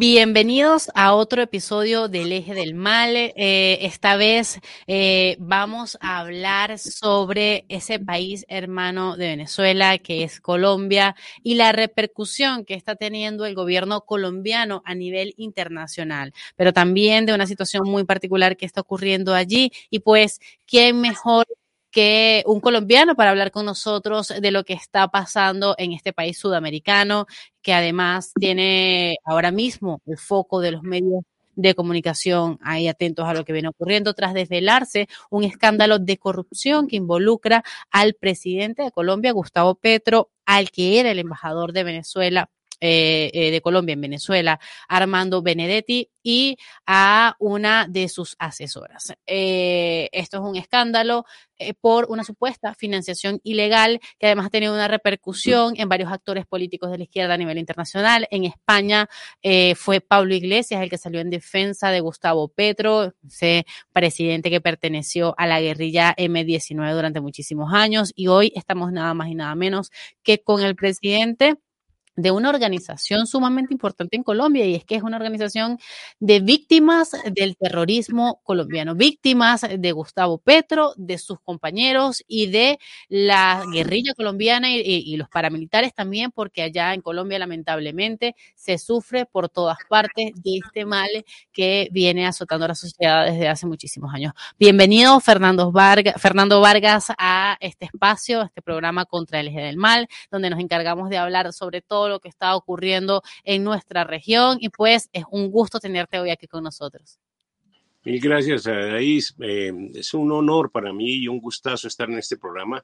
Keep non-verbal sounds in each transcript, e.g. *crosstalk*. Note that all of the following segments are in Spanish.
Bienvenidos a otro episodio del Eje del Mal. Eh, esta vez eh, vamos a hablar sobre ese país hermano de Venezuela, que es Colombia, y la repercusión que está teniendo el gobierno colombiano a nivel internacional, pero también de una situación muy particular que está ocurriendo allí. Y pues, ¿quién mejor que un colombiano para hablar con nosotros de lo que está pasando en este país sudamericano, que además tiene ahora mismo el foco de los medios de comunicación ahí atentos a lo que viene ocurriendo tras desvelarse un escándalo de corrupción que involucra al presidente de Colombia, Gustavo Petro, al que era el embajador de Venezuela eh, eh, de Colombia en Venezuela, Armando Benedetti, y a una de sus asesoras. Eh, esto es un escándalo por una supuesta financiación ilegal que además ha tenido una repercusión en varios actores políticos de la izquierda a nivel internacional. En España fue Pablo Iglesias el que salió en defensa de Gustavo Petro, ese presidente que perteneció a la guerrilla M19 durante muchísimos años y hoy estamos nada más y nada menos que con el presidente de una organización sumamente importante en Colombia y es que es una organización de víctimas del terrorismo colombiano, víctimas de Gustavo Petro, de sus compañeros y de la guerrilla colombiana y, los paramilitares también, porque allá en Colombia lamentablemente se sufre por todas partes de este mal que viene azotando a la sociedad desde hace muchísimos años. Bienvenido Fernando Vargas, Fernando Vargas a este espacio, a este programa contra el eje del mal, donde nos encargamos de hablar sobre todo lo que está ocurriendo en nuestra región y pues es un gusto tenerte hoy aquí con nosotros. Mil gracias, Adaís. Eh, es un honor para mí y un gustazo estar en este programa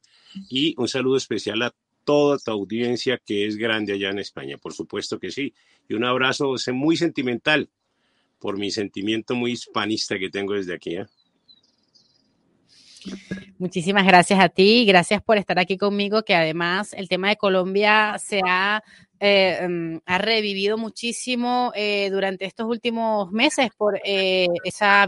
y un saludo especial a toda tu audiencia que es grande allá en España, por supuesto que sí. Y un abrazo muy sentimental por mi sentimiento muy hispanista que tengo desde aquí. ¿eh? Muchísimas gracias a ti, gracias por estar aquí conmigo, que además el tema de Colombia se ha eh, em, ha revivido muchísimo eh, durante estos últimos meses por eh, esa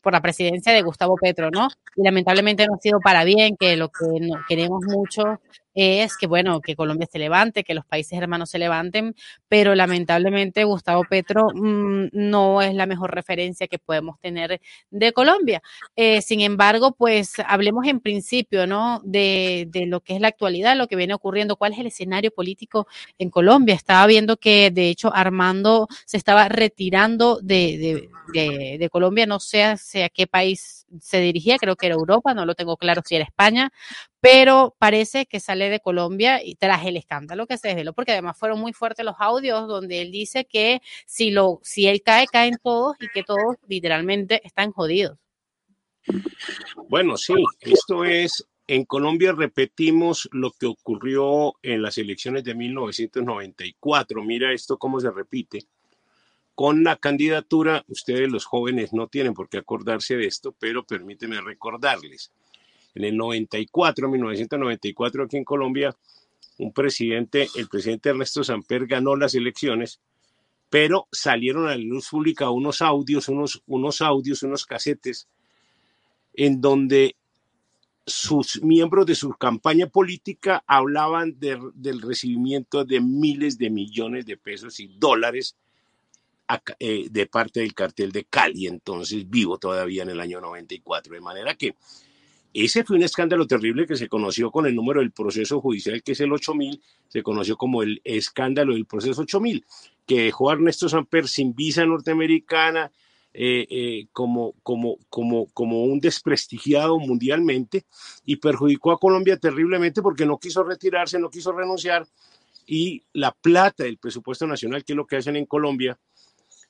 por la presidencia de Gustavo Petro, ¿no? Y lamentablemente no ha sido para bien, que lo que queremos mucho es que, bueno, que Colombia se levante, que los países hermanos se levanten, pero lamentablemente Gustavo Petro mm, no es la mejor referencia que podemos tener de Colombia. Eh, sin embargo, pues hablemos en principio, ¿no? De, de, lo que es la actualidad, lo que viene ocurriendo, cuál es el escenario político en Colombia. Estaba viendo que, de hecho, Armando se estaba retirando de, de, de Colombia, no sé a qué país se dirigía, creo que era Europa, no lo tengo claro si era España, pero parece que sale de Colombia y tras el escándalo que se desveló, porque además fueron muy fuertes los audios donde él dice que si, lo, si él cae, caen todos y que todos literalmente están jodidos. Bueno, sí, esto es, en Colombia repetimos lo que ocurrió en las elecciones de 1994. Mira esto cómo se repite. Con la candidatura, ustedes los jóvenes no tienen por qué acordarse de esto, pero permíteme recordarles en el 94, 1994, aquí en Colombia, un presidente, el presidente Ernesto Samper ganó las elecciones pero salieron a la luz pública unos audios, unos, unos audios, unos casetes, en donde sus miembros de su campaña política hablaban del recibimiento de miles de millones de pesos y dólares eh, de parte del cartel de Cali, entonces vivo todavía en el año 94. De manera que ese fue un escándalo terrible que se conoció con el número del proceso judicial, que es el 8000, se conoció como el escándalo del proceso 8000, que dejó a Ernesto Samper sin visa norteamericana, eh, eh, como, como, como, como un desprestigiado mundialmente y perjudicó a Colombia terriblemente porque no quiso retirarse, no quiso renunciar y la plata del presupuesto nacional, que es lo que hacen en Colombia,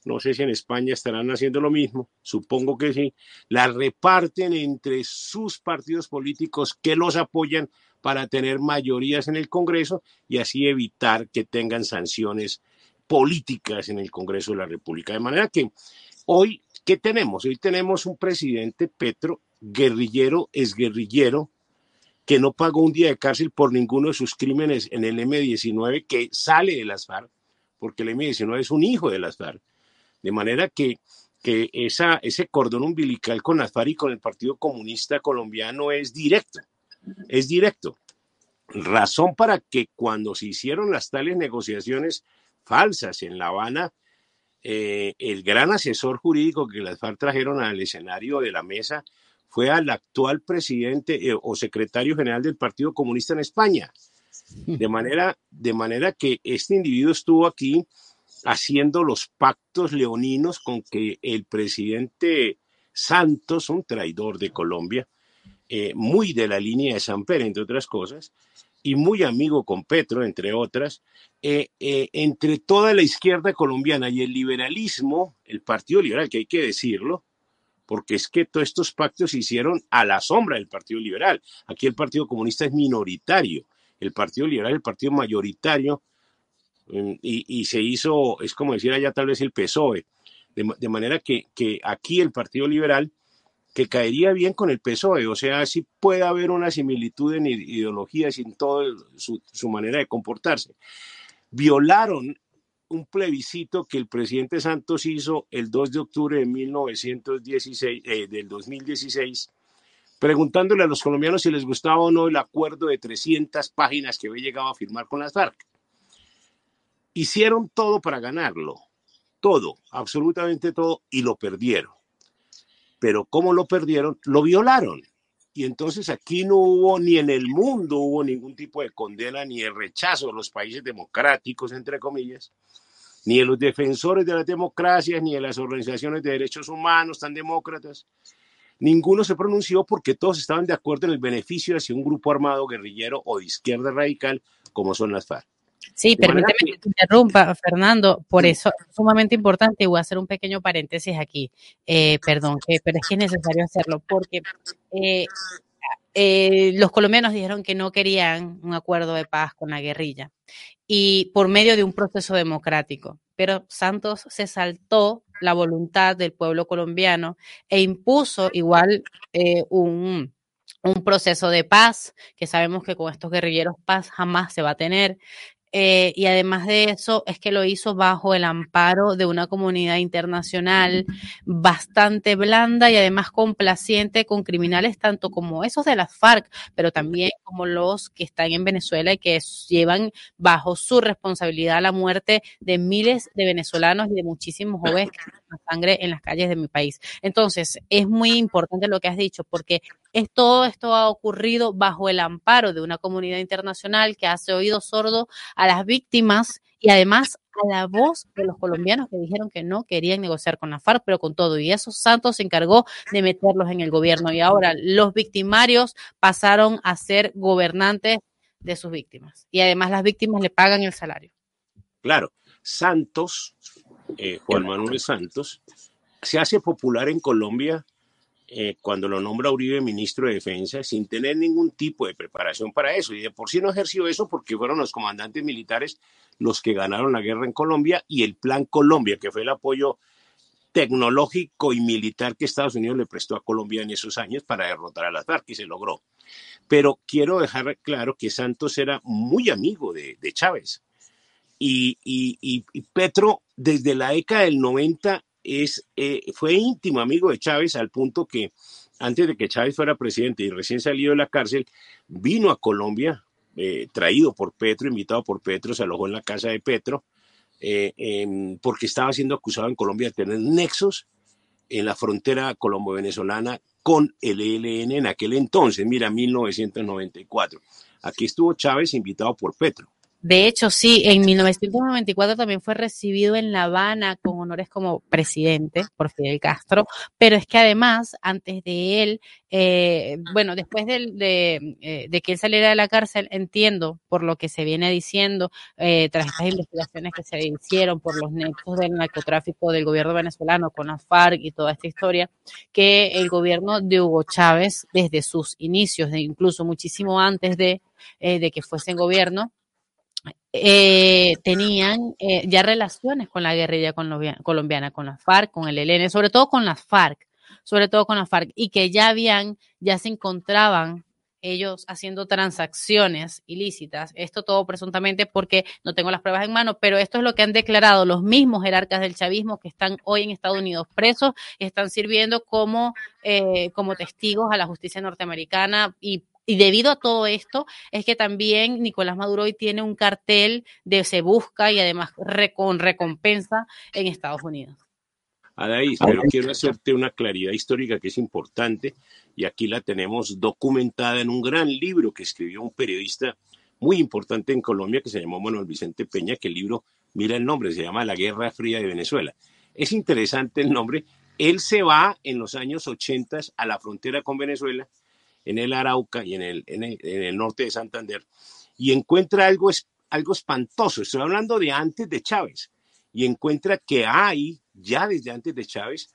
no sé si en España estarán haciendo lo mismo, supongo que sí, la reparten entre sus partidos políticos que los apoyan para tener mayorías en el Congreso y así evitar que tengan sanciones políticas en el Congreso de la República. De manera que hoy, ¿qué tenemos? Hoy tenemos un presidente Petro, guerrillero, es guerrillero, que no pagó un día de cárcel por ninguno de sus crímenes en el M-19, que sale de las FARC, porque el M-19 es un hijo de las FARC de manera que, que esa, ese cordón umbilical con Azfar y con el Partido Comunista Colombiano es directo, es directo. Razón para que cuando se hicieron las tales negociaciones falsas en La Habana, eh, el gran asesor jurídico que las FARC trajeron al escenario de la mesa fue al actual presidente eh, o secretario general del Partido Comunista en España. De manera, de manera que este individuo estuvo aquí haciendo los pactos leoninos con que el presidente Santos, un traidor de Colombia, eh, muy de la línea de San Pedro, entre otras cosas, y muy amigo con Petro, entre otras, eh, eh, entre toda la izquierda colombiana y el liberalismo, el Partido Liberal, que hay que decirlo, porque es que todos estos pactos se hicieron a la sombra del Partido Liberal. Aquí el Partido Comunista es minoritario, el Partido Liberal es el partido mayoritario y, se hizo, es como decir allá tal vez el PSOE, de, manera que, aquí el Partido Liberal, que caería bien con el PSOE, o sea, sí puede haber una similitud en ideologías y en su, manera de comportarse. Violaron un plebiscito que el presidente Santos hizo el 2 de octubre de 1916, eh, del 2016, preguntándole a los colombianos si les gustaba o no el acuerdo de 300 páginas que había llegado a firmar con las FARC. Hicieron todo para ganarlo, todo, absolutamente todo, y lo perdieron. Pero ¿cómo lo perdieron? Lo violaron. Y entonces aquí no hubo, ni en el mundo hubo ningún tipo de condena ni de rechazo de los países democráticos, entre comillas, ni de los defensores de la democracia, ni de las organizaciones de derechos humanos tan demócratas. Ninguno se pronunció porque todos estaban de acuerdo en el beneficio hacia un grupo armado guerrillero o de izquierda radical como son las FARC. Sí, permíteme que te interrumpa, Fernando. Por eso es sumamente importante. Voy a hacer un pequeño paréntesis aquí. Eh, perdón, pero es que es necesario hacerlo porque eh, eh, los colombianos dijeron que no querían un acuerdo de paz con la guerrilla y por medio de un proceso democrático. Pero Santos se saltó la voluntad del pueblo colombiano e impuso igual un un proceso de paz, que sabemos que con estos guerrilleros paz jamás se va a tener, eh, y además de eso, es que lo hizo bajo el amparo de una comunidad internacional bastante blanda y además complaciente con criminales tanto como esos de las FARC, pero también como los que están en Venezuela y que llevan bajo su responsabilidad la muerte de miles de venezolanos y de muchísimos jóvenes que tienen sangre en las calles de mi país. Entonces, es muy importante lo que has dicho, porque es, todo esto ha ocurrido bajo el amparo de una comunidad internacional que hace oído sordo a las víctimas y además a la voz de los colombianos que dijeron que no querían negociar con la FARC, pero con todo. Y eso Santos se encargó de meterlos en el gobierno. Y ahora los victimarios pasaron a ser gobernantes de sus víctimas. Y además las víctimas le pagan el salario. Claro, Santos, eh, Juan Manuel Santos, se hace popular en Colombia eh, cuando lo nombra Uribe ministro de Defensa sin tener ningún tipo de preparación para eso. Y de por sí no ejerció eso porque fueron los comandantes militares los que ganaron la guerra en Colombia y el Plan Colombia, que fue el apoyo tecnológico y militar que Estados Unidos le prestó a Colombia en esos años para derrotar a las FARC y se logró. Pero quiero dejar claro que Santos era muy amigo de, Chávez y, y Petro desde la década del 90 es, eh, fue íntimo amigo de Chávez al punto que antes de que Chávez fuera presidente y recién salido de la cárcel, vino a Colombia, eh, traído por Petro, invitado por Petro, se alojó en la casa de Petro, eh, porque estaba siendo acusado en Colombia de tener nexos en la frontera colombo-venezolana con el ELN en aquel entonces, mira, 1994. Aquí estuvo Chávez invitado por Petro. De hecho, sí, en 1994 también fue recibido en La Habana con honores como presidente por Fidel Castro, pero es que además, antes de él, eh, bueno, después de, eh, de, que él saliera de la cárcel, entiendo por lo que se viene diciendo, eh, tras estas investigaciones que se hicieron por los nexos del narcotráfico del gobierno venezolano con la FARC y toda esta historia, que el gobierno de Hugo Chávez, desde sus inicios, incluso muchísimo antes de, de que fuese en gobierno, eh, tenían eh, ya relaciones con la guerrilla colombiana, con la FARC, con el ELN, sobre todo con las FARC, sobre todo con la FARC, y que ya habían, ya se encontraban ellos haciendo transacciones ilícitas. Esto todo presuntamente porque no tengo las pruebas en mano, pero esto es lo que han declarado los mismos jerarcas del chavismo que están hoy en Estados Unidos presos están sirviendo como, eh, como testigos a la justicia norteamericana y y debido a todo esto, es que también Nicolás Maduro hoy tiene un cartel de se busca y además con recompensa en Estados Unidos. Adaís, pero quiero hacerte una claridad histórica que es importante y aquí la tenemos documentada en un gran libro que escribió un periodista muy importante en Colombia que se llamó Manuel Vicente Peña, que el libro, mira el nombre, se llama La Guerra Fría de Venezuela. Es interesante el nombre. Él se va en los años 80 a la frontera con Venezuela en el Arauca y en el, en el, norte de Santander, y encuentra algo, algo espantoso. Estoy hablando de antes de Chávez, y encuentra que hay, ya desde antes de Chávez,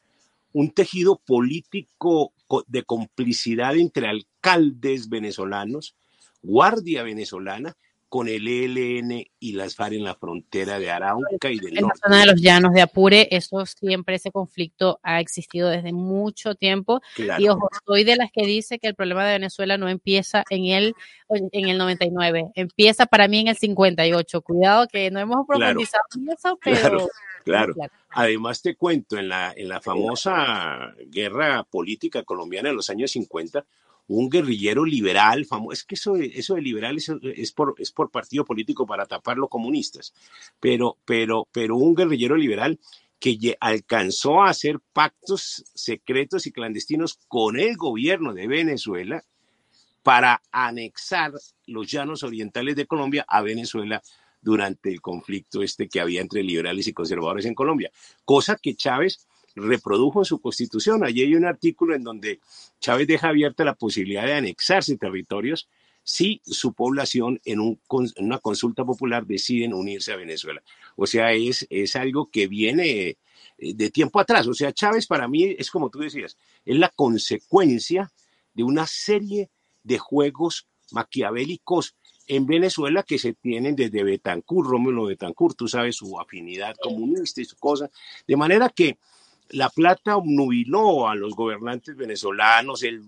un tejido político de complicidad entre alcaldes venezolanos, guardia venezolana con el ELN y las FARC en la frontera de Arauca y del en norte. la zona de los llanos de Apure, eso siempre, ese conflicto ha existido desde mucho tiempo. Y ojo, soy de las que dice que el problema de Venezuela no empieza en el, en el 99, empieza para mí en el 58. Cuidado que no hemos profundizado en eso, *laughs* pero... Claro, claro. Además te cuento, en la, en la famosa guerra política colombiana de los años 50, un guerrillero liberal, famoso, es que eso, eso de liberal es, por, es por partido político para tapar los comunistas, pero, pero, pero un guerrillero liberal que alcanzó a hacer pactos secretos y clandestinos con el gobierno de Venezuela para anexar los llanos orientales de Colombia a Venezuela durante el conflicto este que había entre liberales y conservadores en Colombia, cosa que Chávez reprodujo en su constitución. Allí hay un artículo en donde Chávez deja abierta la posibilidad de anexarse territorios si su población en, una consulta popular deciden unirse a Venezuela. O sea, es, es algo que viene eh, de tiempo atrás. O sea, Chávez para mí es como tú decías, es la consecuencia de una serie de juegos maquiavélicos en Venezuela que se tienen desde Betancourt, Rómulo Betancourt, tú sabes su afinidad comunista y su cosa, de manera que la plata obnubiló a los gobernantes venezolanos, el,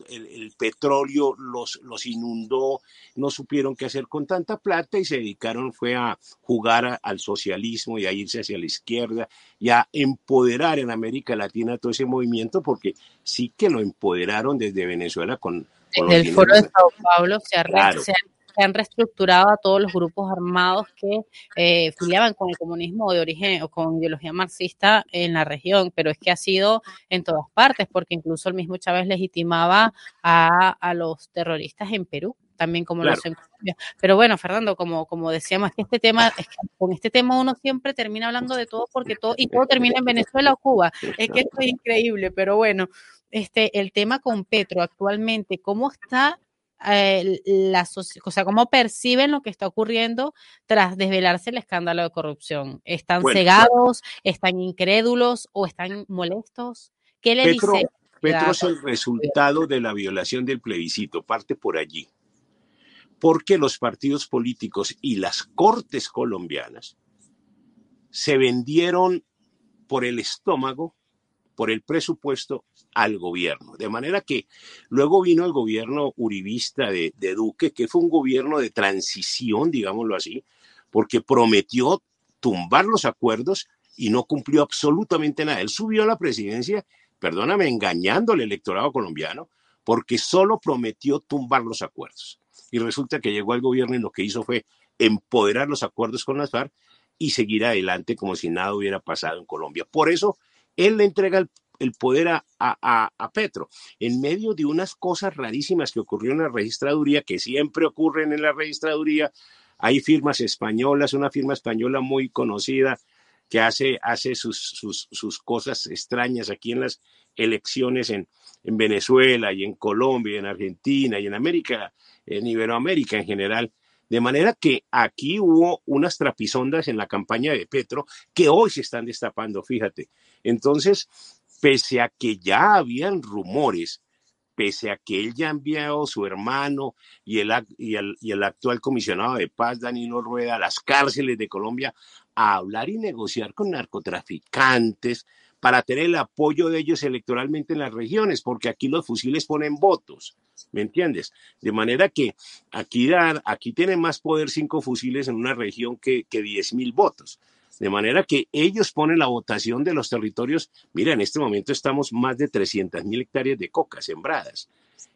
petróleo los, los, inundó, no supieron qué hacer con tanta plata y se dedicaron fue a jugar al socialismo y a irse hacia la izquierda y a empoderar en América Latina todo ese movimiento porque sí que lo empoderaron desde Venezuela con... desde el Foro de Sao Paulo se, se han reestructurado a todos los grupos armados que eh, filiaban con el comunismo de origen o con ideología marxista en la región, pero es que ha sido en todas partes, porque incluso el mismo Chávez legitimaba a, los terroristas en Perú también como lo hace en Colombia. Pero bueno, Fernando, como, como decíamos, que este tema, es que con este tema uno siempre termina hablando de todo porque todo, y todo termina en Venezuela o Cuba. Es que esto es increíble, pero bueno, este, el tema con Petro actualmente, ¿cómo está eh, la o sea, cómo perciben lo que está ocurriendo tras desvelarse el escándalo de corrupción. ¿Están cegados, están incrédulos o están molestos? ¿Qué le dice? Petro es el resultado de la violación del plebiscito, parte por allí. Porque los partidos políticos y las cortes colombianas se vendieron por el estómago por el presupuesto al gobierno. De manera que luego vino el gobierno uribista de, Duque, que fue un gobierno de transición, digámoslo así, porque prometió tumbar los acuerdos y no cumplió absolutamente nada. Él subió a la presidencia, perdóname, engañando al electorado colombiano, porque solo prometió tumbar los acuerdos. Y resulta que llegó al gobierno y lo que hizo fue empoderar los acuerdos con las FARC y seguir adelante como si nada hubiera pasado en Colombia. Por eso, él le entrega el, poder a, Petro, en medio de unas cosas rarísimas que ocurrieron en la registraduría, que siempre ocurren en la registraduría. Hay firmas españolas, una firma española muy conocida que hace, hace sus cosas extrañas aquí en las elecciones en, en Venezuela y en Colombia y en Argentina y en América, en Iberoamérica en general. De manera que aquí hubo unas trapisondas en la campaña de Petro que hoy se están destapando, fíjate. Entonces, pese a que ya habían rumores, pese a que él ya ha enviado su hermano y el, y, el, y el actual comisionado de paz, Danilo Rueda, a las cárceles de Colombia a hablar y negociar con narcotraficantes, para tener el apoyo de ellos electoralmente en las regiones, porque aquí los fusiles ponen votos, ¿me entiendes? De manera que aquí, dar, aquí tienen más poder cinco fusiles en una región que, que 10 mil votos. De manera que ellos ponen la votación de los territorios. Mira, en este momento estamos más de 300 mil hectáreas de coca sembradas.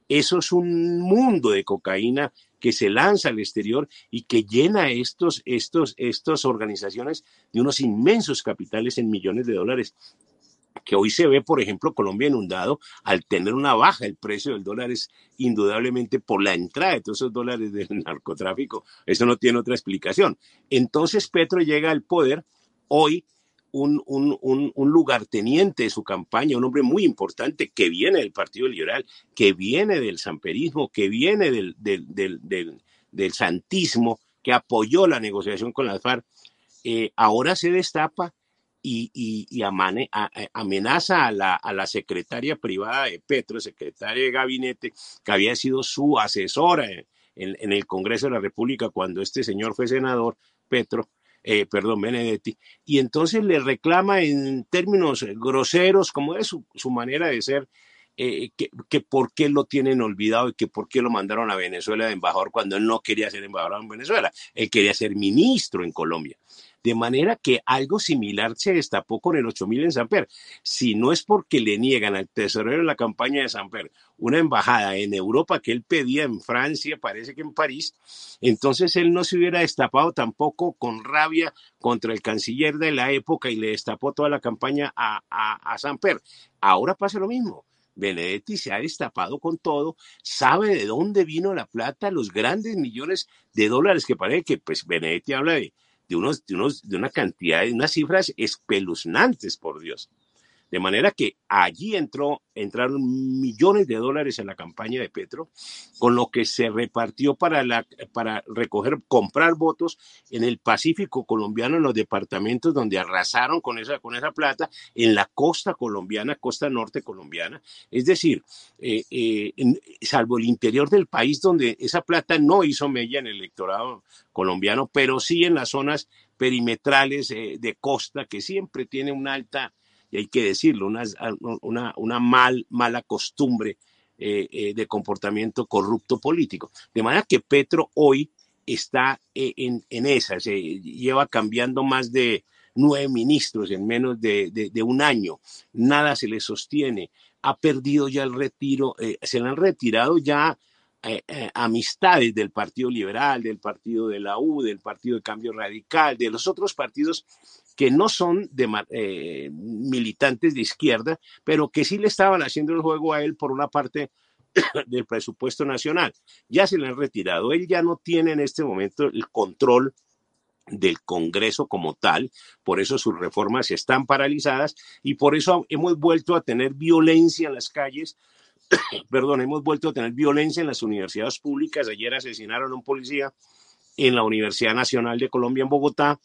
Eso es un mundo de cocaína que se lanza al exterior y que llena estos, estos, estas organizaciones de unos inmensos capitales en millones de dólares que hoy se ve, por ejemplo, Colombia inundado al tener una baja, el precio del dólar es indudablemente por la entrada de todos esos dólares del *laughs* narcotráfico. Eso no tiene otra explicación. Entonces Petro llega al poder hoy. Un, un, un, lugarteniente de su campaña, un hombre muy importante que viene del Partido Liberal, que viene del samperismo, que viene del, del, del, del, santismo, que apoyó la negociación con las FARC, eh, ahora se destapa y, amenaza a la, a la, secretaria privada de Petro, secretaria de gabinete, que había sido su asesora en, el Congreso de la República cuando este señor fue senador, Petro, eh, perdón, Benedetti, y entonces le reclama en términos groseros, como es su, su manera de ser, eh, que, que, por qué lo tienen olvidado y que por qué lo mandaron a Venezuela de embajador cuando él no quería ser embajador en Venezuela, él quería ser ministro en Colombia. De manera que algo similar se destapó con el 8000 en Samper. Si no es porque le niegan al tesorero de la campaña de Samper una embajada en Europa que él pedía en Francia, parece que en París, entonces él no se hubiera destapado tampoco con rabia contra el canciller de la época y le destapó toda la campaña a, a, Samper. Ahora pasa lo mismo. Benedetti se ha destapado con todo, sabe de dónde vino la plata, los grandes millones de dólares que parece que pues Benedetti habla de de, unos, de, unos, de una cantidad, de unas cifras espeluznantes, por Dios. De manera que allí entró, entraron millones de dólares en la campaña de Petro, con lo que se repartió para, la, para recoger, comprar votos en el Pacífico colombiano, en los departamentos donde arrasaron con esa, con esa plata, en la costa colombiana, costa norte colombiana. Es decir, eh, eh, salvo el interior del país donde esa plata no hizo mella en el electorado colombiano, pero sí en las zonas perimetrales eh, de costa, que siempre tiene una alta y hay que decirlo, una, una, una mal, mala costumbre eh, eh, de comportamiento corrupto político. De manera que Petro hoy está eh, en, en esa, se lleva cambiando más de nueve ministros en menos de, de, un año, nada se le sostiene, ha perdido ya el retiro, se le han retirado ya amistades del Partido Liberal, del Partido de la U, del Partido de Cambio Radical, de los otros partidos que no son de, eh, militantes de izquierda, pero que sí le estaban haciendo el juego a él por una parte *coughs* del presupuesto nacional. Ya se le han retirado. Él ya no tiene en este momento el control del Congreso como tal, por eso sus reformas están paralizadas y por eso hemos vuelto a tener violencia en las calles, *coughs* perdón, hemos vuelto a tener violencia en las universidades públicas. Ayer asesinaron a un policía en la Universidad Nacional de Colombia en Bogotá,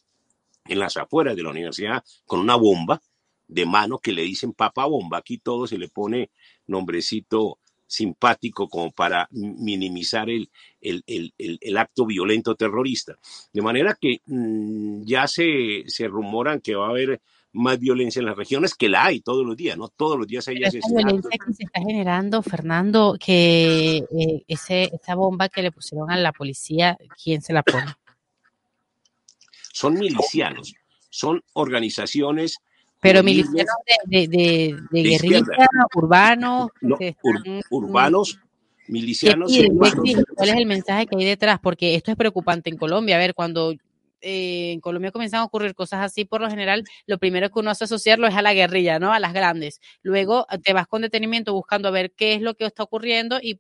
en las afueras de la universidad con una bomba de mano que le dicen papa bomba. Aquí todo se le pone nombrecito simpático como para minimizar el, el, el, el acto violento terrorista. De manera que mm, ya se, se rumoran que va a haber más violencia en las regiones, que la hay todos los días, ¿no? Todos los días hay. Esa violencia que se está generando, Fernando, que eh, ese, esa bomba que le pusieron a la policía, ¿quién se la pone? Son milicianos, son organizaciones pero milicianos de, de, de, guerrilla, urbanos. urbanos, milicianos. ¿Cuál es el mensaje que hay detrás? Porque esto es preocupante en Colombia. A ver, cuando eh, en Colombia comienzan a ocurrir cosas así, por lo general, lo primero que uno hace asociarlo es a la guerrilla, ¿no? A las grandes. Luego te vas con detenimiento buscando a ver qué es lo que está ocurriendo y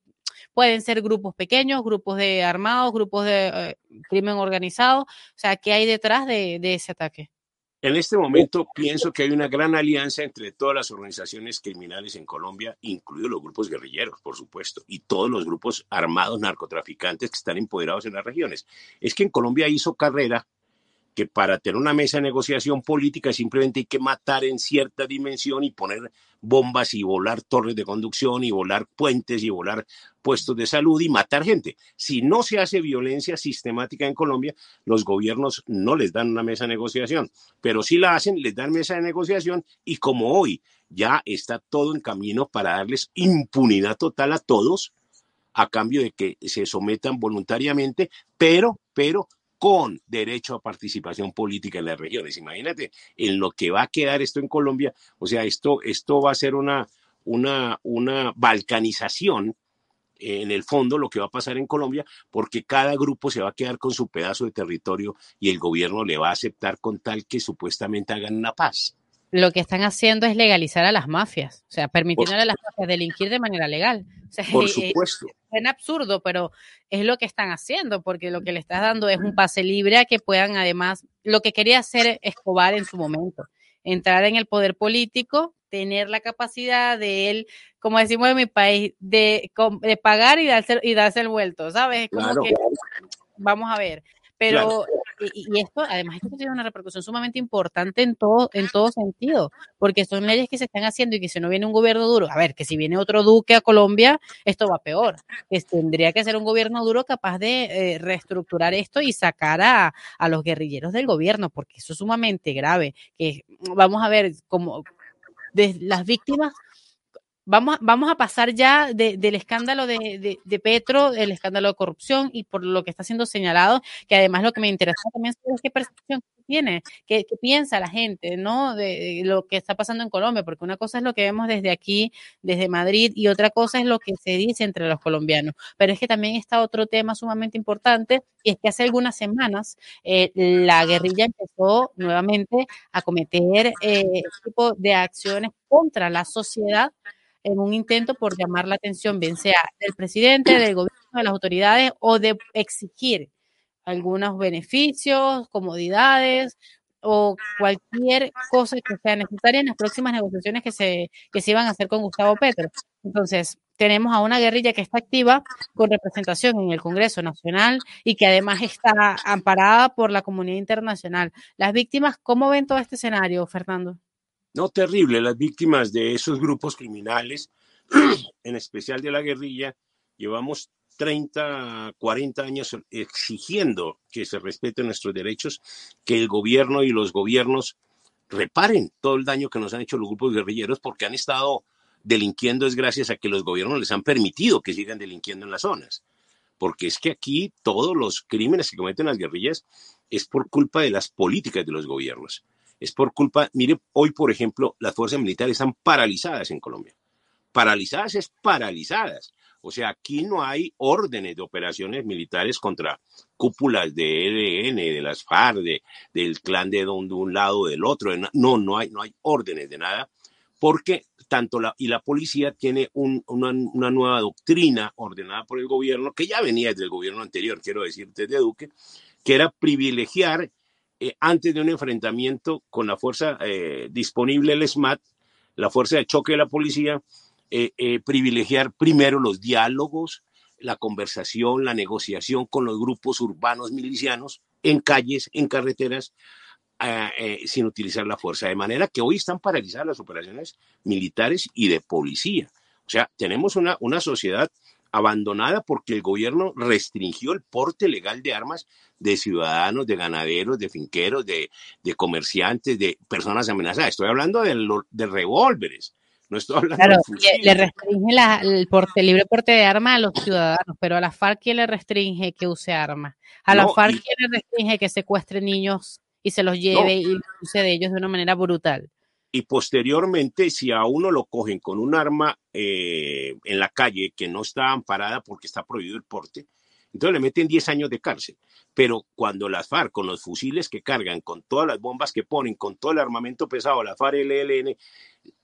pueden ser grupos pequeños, grupos de armados, grupos de eh, crimen organizado. O sea, ¿qué hay detrás de ese ataque? En este momento pienso que hay una gran alianza entre todas las organizaciones criminales en Colombia, incluidos los grupos guerrilleros, por supuesto, y todos los grupos armados narcotraficantes que están empoderados en las regiones. Es que en Colombia hizo carrera que para tener una mesa de negociación política simplemente hay que matar en cierta dimensión y poner bombas y volar torres de conducción y volar puentes y volar puestos de salud y matar gente. Si no se hace violencia sistemática en Colombia, los gobiernos no les dan una mesa de negociación, pero si la hacen, les dan mesa de negociación y como hoy ya está todo en camino para darles impunidad total a todos a cambio de que se sometan voluntariamente, pero, pero con derecho a participación política en las regiones. Imagínate en lo que va a quedar esto en Colombia, o sea, esto, esto va a ser una, una, una balcanización en el fondo lo que va a pasar en Colombia, porque cada grupo se va a quedar con su pedazo de territorio y el gobierno le va a aceptar con tal que supuestamente hagan una paz. Lo que están haciendo es legalizar a las mafias, o sea, permitiéndole a las mafias delinquir de manera legal. por *laughs* supuesto suena absurdo, pero es lo que están haciendo, porque lo que le estás dando es un pase libre a que puedan además, lo que quería hacer Escobar en su momento, entrar en el poder político, tener la capacidad de él, como decimos en mi país, de, de pagar y darse, y darse el vuelto, ¿sabes? Como que, vamos a ver. Pero, y, esto, además, esto tiene una repercusión sumamente importante en todo, en todo sentido, porque son leyes que se están haciendo y que si no viene un gobierno duro, a ver, que si viene otro duque a Colombia, esto va peor. Que tendría que ser un gobierno duro capaz de eh, reestructurar esto y sacar a, a los guerrilleros del gobierno, porque eso es sumamente grave. Que vamos a ver, como de las víctimas Vamos, vamos a pasar ya del escándalo de, de, Petro, el escándalo de corrupción y por lo que está siendo señalado, que además lo que me interesa también es qué percepción tiene, qué, piensa la gente, ¿no? De, lo que está pasando en Colombia, porque una cosa es lo que vemos desde aquí, desde Madrid, y otra cosa es lo que se dice entre los colombianos. Pero es que también está otro tema sumamente importante, y es que hace algunas semanas eh, la guerrilla empezó nuevamente a cometer eh, tipo de acciones contra la sociedad en un intento por llamar la atención, bien sea del presidente, del gobierno, de las autoridades o de exigir algunos beneficios, comodidades o cualquier cosa que sea necesaria en las próximas negociaciones que se, que se iban a hacer con Gustavo Petro. Entonces, tenemos a una guerrilla que está activa con representación en el Congreso Nacional y que además está amparada por la comunidad internacional. Las víctimas, ¿cómo ven todo este escenario, Fernando? No, terrible. Las víctimas de esos grupos criminales, *clears throat* en especial de la guerrilla, llevamos 30, 40 años exigiendo que se respeten nuestros derechos, que el gobierno y los gobiernos reparen todo el daño que nos han hecho los grupos guerrilleros porque han estado delinquiendo es gracias a que los gobiernos les han permitido que sigan delinquiendo en las zonas. Porque es que aquí todos los crímenes que cometen las guerrillas es por culpa de las políticas de los gobiernos es por culpa, mire, hoy por ejemplo, las fuerzas militares están paralizadas en Colombia. Paralizadas es paralizadas. O sea, aquí no hay órdenes de operaciones militares contra cúpulas de EDN, de las FARC, del clan de, un, de un lado o del otro. No, no hay, no hay órdenes de nada, porque tanto la, y la policía tiene una, una, nueva doctrina ordenada por el gobierno, que ya venía desde el gobierno anterior, quiero decir, desde Duque, que era privilegiar eh, antes de un enfrentamiento con la fuerza eh, disponible, el SMAT, la fuerza de choque de la policía, eh, privilegiar primero los diálogos, la conversación, la negociación con los grupos urbanos milicianos en calles, en carreteras, sin utilizar la fuerza. De manera que hoy están paralizadas las operaciones militares y de policía. O sea, tenemos una, una sociedad abandonada porque el gobierno restringió el porte legal de armas de ciudadanos, de ganaderos, de finqueros, de, comerciantes, de personas amenazadas. Estoy hablando de, de revólveres. No estoy hablando claro, le restringe el, porte, libre porte de armas a los ciudadanos, pero a la FARC, ¿quién le restringe que use armas? A la FARC, ¿quién le restringe que secuestre niños y se los lleve y use de ellos de una manera brutal. Y posteriormente, si a uno lo cogen con un arma eh, en la calle que no está amparada porque está prohibido el porte, entonces le meten 10 años de cárcel. Pero cuando las FARC, con los fusiles que cargan, con todas las bombas que ponen, con todo el armamento pesado, la FARC, el ELN,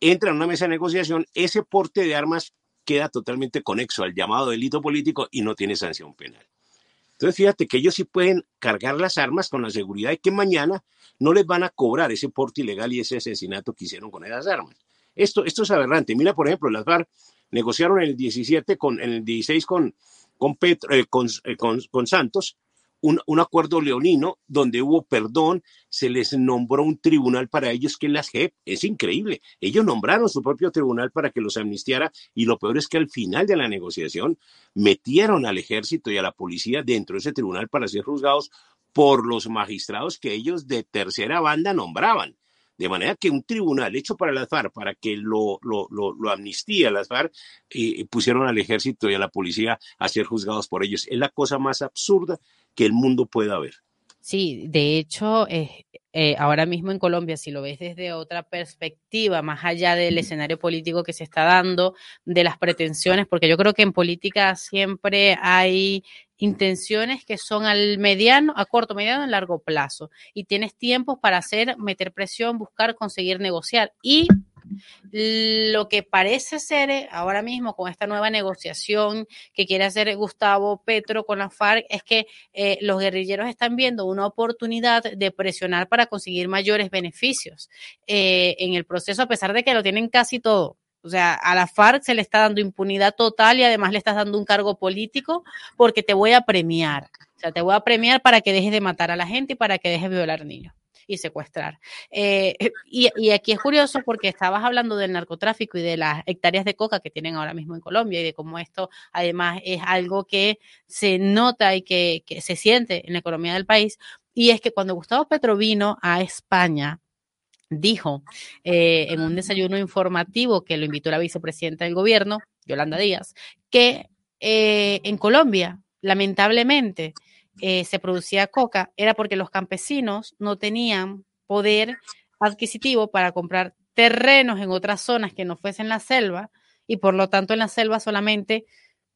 entran a una mesa de negociación, ese porte de armas queda totalmente conexo al llamado delito político y no tiene sanción penal. Entonces, fíjate que ellos sí pueden cargar las armas con la seguridad de que mañana no les van a cobrar ese porte ilegal y ese asesinato que hicieron con esas armas. Esto, esto es aberrante. Mira, por ejemplo, las FARC negociaron en el 17 con, en el 16 con, Petro, eh, eh, con, con Santos un, acuerdo leonino donde hubo perdón, se les nombró un tribunal para ellos que es la JEP. Es increíble. Ellos nombraron su propio tribunal para que los amnistiara y lo peor es que al final de la negociación metieron al ejército y a la policía dentro de ese tribunal para ser juzgados por los magistrados que ellos de tercera banda nombraban. De manera que un tribunal hecho para las FARC, para que lo, lo, lo, amnistía las FARC, y pusieron al ejército y a la policía a ser juzgados por ellos. Es la cosa más absurda que el mundo pueda ver. Sí, de hecho, eh, eh, ahora mismo en Colombia, si lo ves desde otra perspectiva, más allá del escenario político que se está dando, de las pretensiones, porque yo creo que en política siempre hay intenciones que son al mediano, a corto, mediano y largo plazo. Y tienes tiempos para hacer, meter presión, buscar, conseguir negociar. Y lo que parece ser eh, ahora mismo con esta nueva negociación que quiere hacer Gustavo Petro con la FARC es que eh, los guerrilleros están viendo una oportunidad de presionar para conseguir mayores beneficios eh, en el proceso, a pesar de que lo tienen casi todo. O sea, a la FARC se le está dando impunidad total y además le estás dando un cargo político porque te voy a premiar. O sea, te voy a premiar para que dejes de matar a la gente y para que dejes de violar niños y secuestrar. Eh, y, aquí es curioso porque estabas hablando del narcotráfico y de las hectáreas de coca que tienen ahora mismo en Colombia y de cómo esto además es algo que se nota y que, se siente en la economía del país. Y es que cuando Gustavo Petro vino a España, dijo eh, en un desayuno informativo que lo invitó la vicepresidenta del gobierno, Yolanda Díaz, que eh, en Colombia, lamentablemente, eh, se producía coca era porque los campesinos no tenían poder adquisitivo para comprar terrenos en otras zonas que no fuesen la selva y por lo tanto en la selva solamente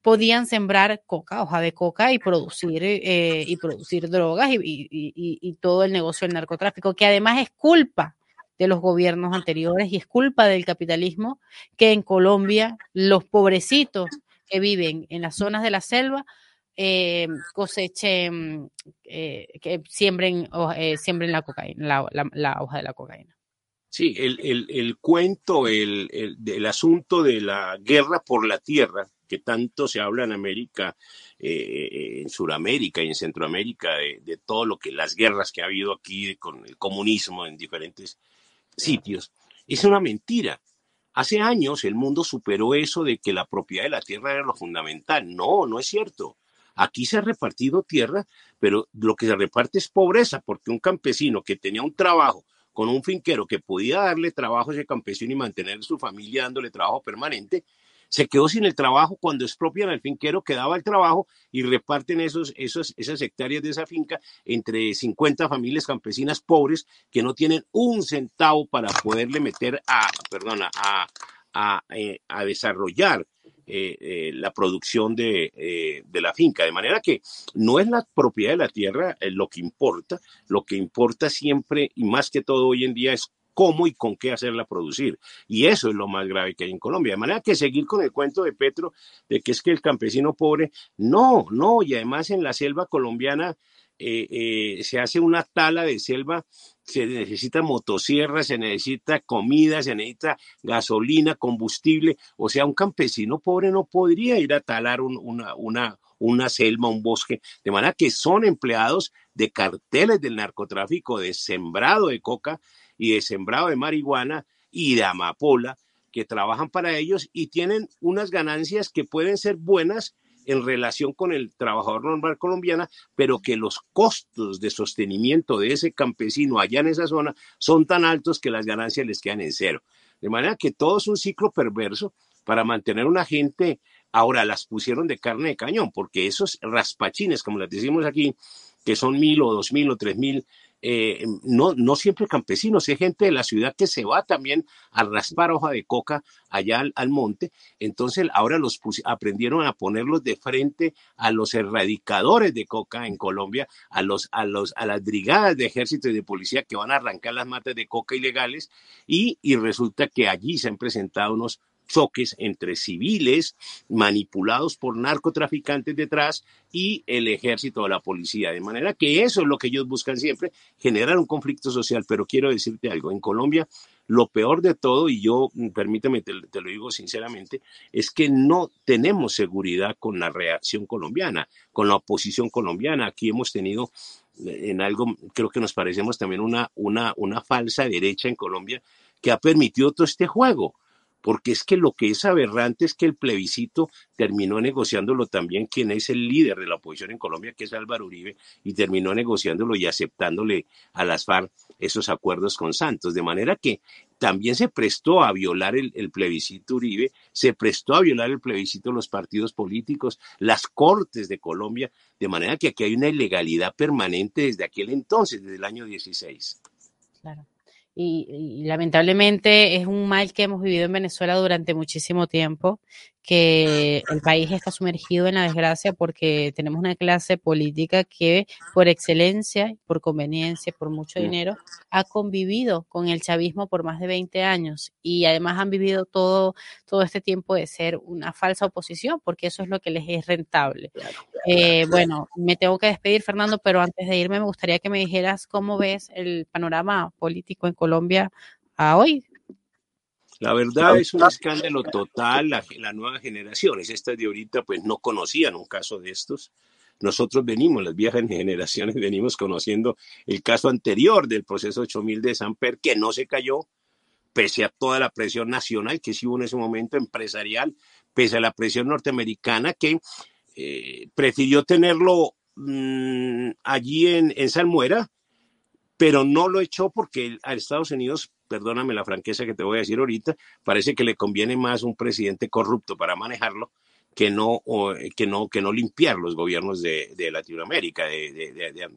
podían sembrar coca, hoja de coca y producir, eh, y producir drogas y, y, todo el negocio del narcotráfico, que además es culpa de los gobiernos anteriores y es culpa del capitalismo que en Colombia los pobrecitos que viven en las zonas de la selva eh, cosechen, eh, que siembren, eh, siembren la cocaína, la, hoja de la cocaína. Sí, el, el, cuento, el, el, asunto de la guerra por la tierra, que tanto se habla en América, en Sudamérica y en Centroamérica, de, todo lo que las guerras que ha habido aquí con el comunismo en diferentes sitios, es una mentira. Hace años el mundo superó eso de que la propiedad de la tierra era lo fundamental. No, no es cierto. Aquí se ha repartido tierra, pero lo que se reparte es pobreza, porque un campesino que tenía un trabajo con un finquero que podía darle trabajo a ese campesino y mantener su familia dándole trabajo permanente, se quedó sin el trabajo cuando expropian al finquero que daba el trabajo y reparten esos, esos, esas hectáreas de esa finca entre 50 familias campesinas pobres que no tienen un centavo para poderle meter a, perdona, a, a, eh, desarrollar eh, eh, la producción de, de, la finca. De manera que no es la propiedad de la tierra lo que importa, lo que importa siempre y más que todo hoy en día es cómo y con qué hacerla producir. Y eso es lo más grave que hay en Colombia. De manera que seguir con el cuento de Petro de que es que el campesino pobre, no, no, y además en la selva colombiana eh, se hace una tala de selva se necesita motosierra, se necesita comida, se necesita gasolina, combustible. O sea, un campesino pobre no podría ir a talar una, una, una selva, un bosque. De manera que son empleados de carteles del narcotráfico, de sembrado de coca y de sembrado de marihuana y de amapola, que trabajan para ellos y tienen unas ganancias que pueden ser buenas en relación con el trabajador normal colombiana, pero que los costos de sostenimiento de ese campesino allá en esa zona son tan altos que las ganancias les quedan en cero. De manera que todo es un ciclo perverso para mantener una gente, ahora las pusieron de carne de cañón, porque esos raspachines, como las decimos aquí, que son mil o dos mil o tres mil eh, no, no siempre campesinos, hay gente de la ciudad que se va también a raspar hoja de coca allá al, monte. Entonces ahora los aprendieron a ponerlos de frente a los erradicadores de coca en Colombia, a, los, a, los, a las brigadas de ejército y de policía que van a arrancar las matas de coca ilegales y, y resulta que allí se han presentado unos choques entre civiles manipulados por narcotraficantes detrás y el ejército o la policía. De manera que eso es lo que ellos buscan siempre, generar un conflicto social. Pero quiero decirte algo, en Colombia lo peor de todo, y yo, mm, permíteme, te, lo digo sinceramente, es que no tenemos seguridad con la reacción colombiana, con la oposición colombiana. Aquí hemos tenido eh, en algo, creo que nos parecemos también una, una, una falsa derecha en Colombia que ha permitido todo este juego porque es que lo que es aberrante es que el plebiscito terminó negociándolo también quien es el líder de la oposición en Colombia, que es Álvaro Uribe, y terminó negociándolo y aceptándole a las FARC esos acuerdos con Santos, de manera que también se prestó a violar el, plebiscito Uribe, se prestó a violar el plebiscito los partidos políticos, las cortes de Colombia, de manera que aquí hay una ilegalidad permanente desde aquel entonces, desde el año 16. Claro y, lamentablemente es un mal que hemos vivido en Venezuela durante muchísimo tiempo, que el país está sumergido en la desgracia porque tenemos una clase política que por excelencia, por conveniencia, por mucho dinero, ha convivido con el chavismo por más de 20 años y además han vivido todo, todo este tiempo de ser una falsa oposición porque eso es lo que les es rentable. Eh, bueno, me tengo que despedir, Fernando, pero antes de irme me gustaría que me dijeras cómo ves el panorama político en Colombia a hoy. La verdad es un escándalo total. La, la nueva generaciones, estas de ahorita, pues no conocían un caso de estos. Nosotros venimos, las viejas *laughs* generaciones, venimos conociendo el caso anterior del proceso 8000 de Samper, que no se cayó, pese a toda la presión nacional que sí hubo en ese momento empresarial, pese a la presión norteamericana que eh, prefirió tenerlo mm, allí en, en Salmuera, pero no lo echó porque a Estados Unidos, perdóname la franqueza que te voy a decir ahorita, parece que le conviene más un presidente corrupto para manejarlo que no, que no, que no limpiar los gobiernos de, Latinoamérica, de,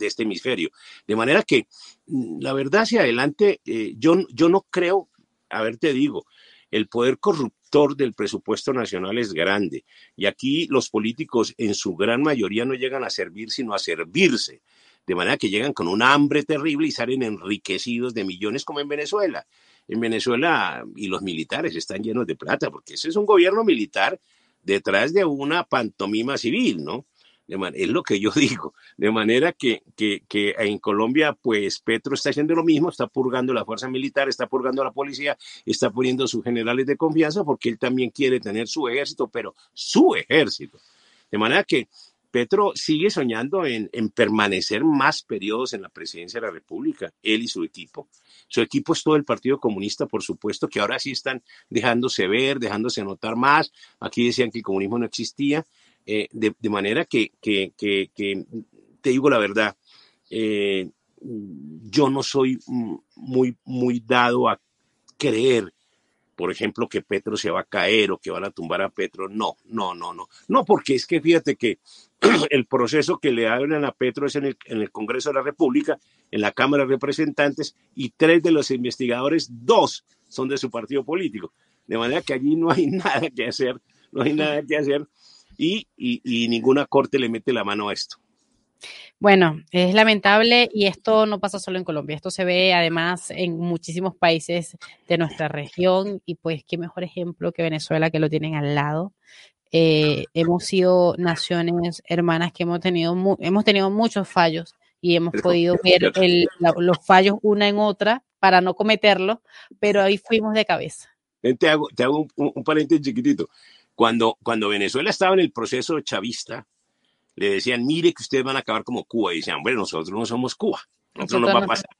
este hemisferio. De manera que, mm, la verdad, hacia adelante, eh, yo, yo no creo, a ver, te digo, el poder corruptor del presupuesto nacional es grande y aquí los políticos en su gran mayoría no llegan a servir, sino a servirse. De manera que llegan con un hambre terrible y salen enriquecidos de millones como en Venezuela. En Venezuela y los militares están llenos de plata, porque ese es un gobierno militar detrás de una pantomima civil, ¿no? es lo que yo *laughs* digo. De manera que, que, que, en Colombia, pues Petro está haciendo lo mismo, está purgando la fuerza militar, está purgando la policía, está poniendo sus generales de confianza porque él también quiere tener su ejército, pero su ejército. De manera que Petro sigue soñando en, permanecer más periodos en la presidencia de la República, él y su equipo. Su equipo es todo el Partido Comunista, por supuesto, que ahora sí están dejándose ver, dejándose notar más. Aquí decían que el comunismo no existía, eh, de, manera que, te digo la verdad, eh, yo no soy muy, muy dado a creer, por ejemplo, que Petro se va a caer o que van a tumbar a Petro. No, no, no, no. No, porque es que fíjate que *clears throat* el proceso que le abren a Petro es en el, en el Congreso de la República, en la Cámara de Representantes, y tres de los investigadores, dos son de su partido político. De manera que allí no hay *laughs* nada que hacer, no hay nada que hacer y, ninguna corte le mete la mano a esto. Bueno, es lamentable y esto no pasa solo en Colombia, esto se ve además en muchísimos países de nuestra región y pues qué mejor ejemplo que Venezuela que lo tienen al lado. Eh, hemos sido naciones hermanas que hemos tenido, hemos tenido muchos fallos y hemos podido ver los fallos una en otra para no cometerlos, pero ahí fuimos de cabeza. Te hago, te hago un, un paréntesis chiquitito. Cuando, cuando Venezuela estaba en el proceso chavista, le decían, mire que ustedes van a acabar como Cuba. Y decían, bueno, nosotros no somos Cuba. Nosotros no va a pasar.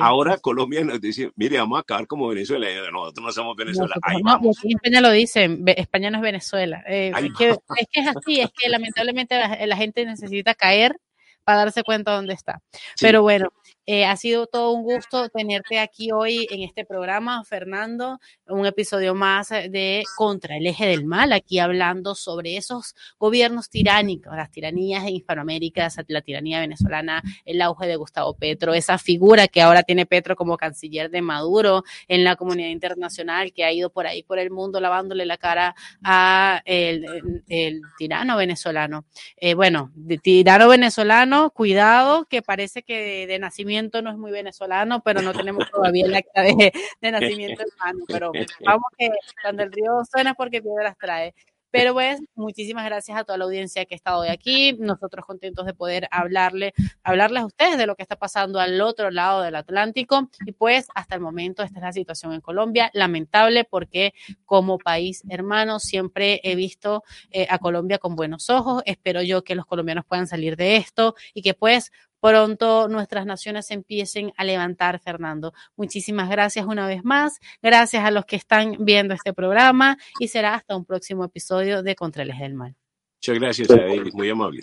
Ahora Colombia nos dice, mire, vamos a acabar como Venezuela. nosotros no somos Venezuela. No, España lo dicen, España no es Venezuela. Eh, es, que, es, así, es que lamentablemente la, gente necesita caer para darse cuenta dónde está. Pero bueno, eh, ha sido todo un gusto tenerte aquí hoy en este programa, Fernando, un episodio más de Contra el Eje del Mal, aquí hablando sobre esos gobiernos tiránicos, las tiranías en Hispanoamérica, la tiranía venezolana, el auge de Gustavo Petro, esa figura que ahora tiene Petro como canciller de Maduro en la comunidad internacional, que ha ido por ahí, por el mundo, lavándole la cara a el, tirano venezolano. Eh, bueno, de tirano venezolano, cuidado, que parece que de nacimiento no es muy venezolano, pero no tenemos todavía el acta de, nacimiento hermano. Pero *laughs* vamos que cuando el río suena es porque piedras trae. Pero pues, muchísimas gracias a toda la audiencia que ha estado hoy aquí. Nosotros contentos de poder hablarle, hablarles a ustedes de lo que está pasando al otro lado del Atlántico. Y pues, hasta el momento, esta es la situación en Colombia. Lamentable porque como país hermano siempre he visto eh, a Colombia con buenos ojos. Espero yo que los colombianos puedan salir de esto y que pues pronto nuestras naciones empiecen a levantar, Fernando. Muchísimas gracias una vez más. Gracias a los que están viendo este programa y será hasta un próximo episodio de Contra el del Mal. Muchas gracias, Adel. Muy amable.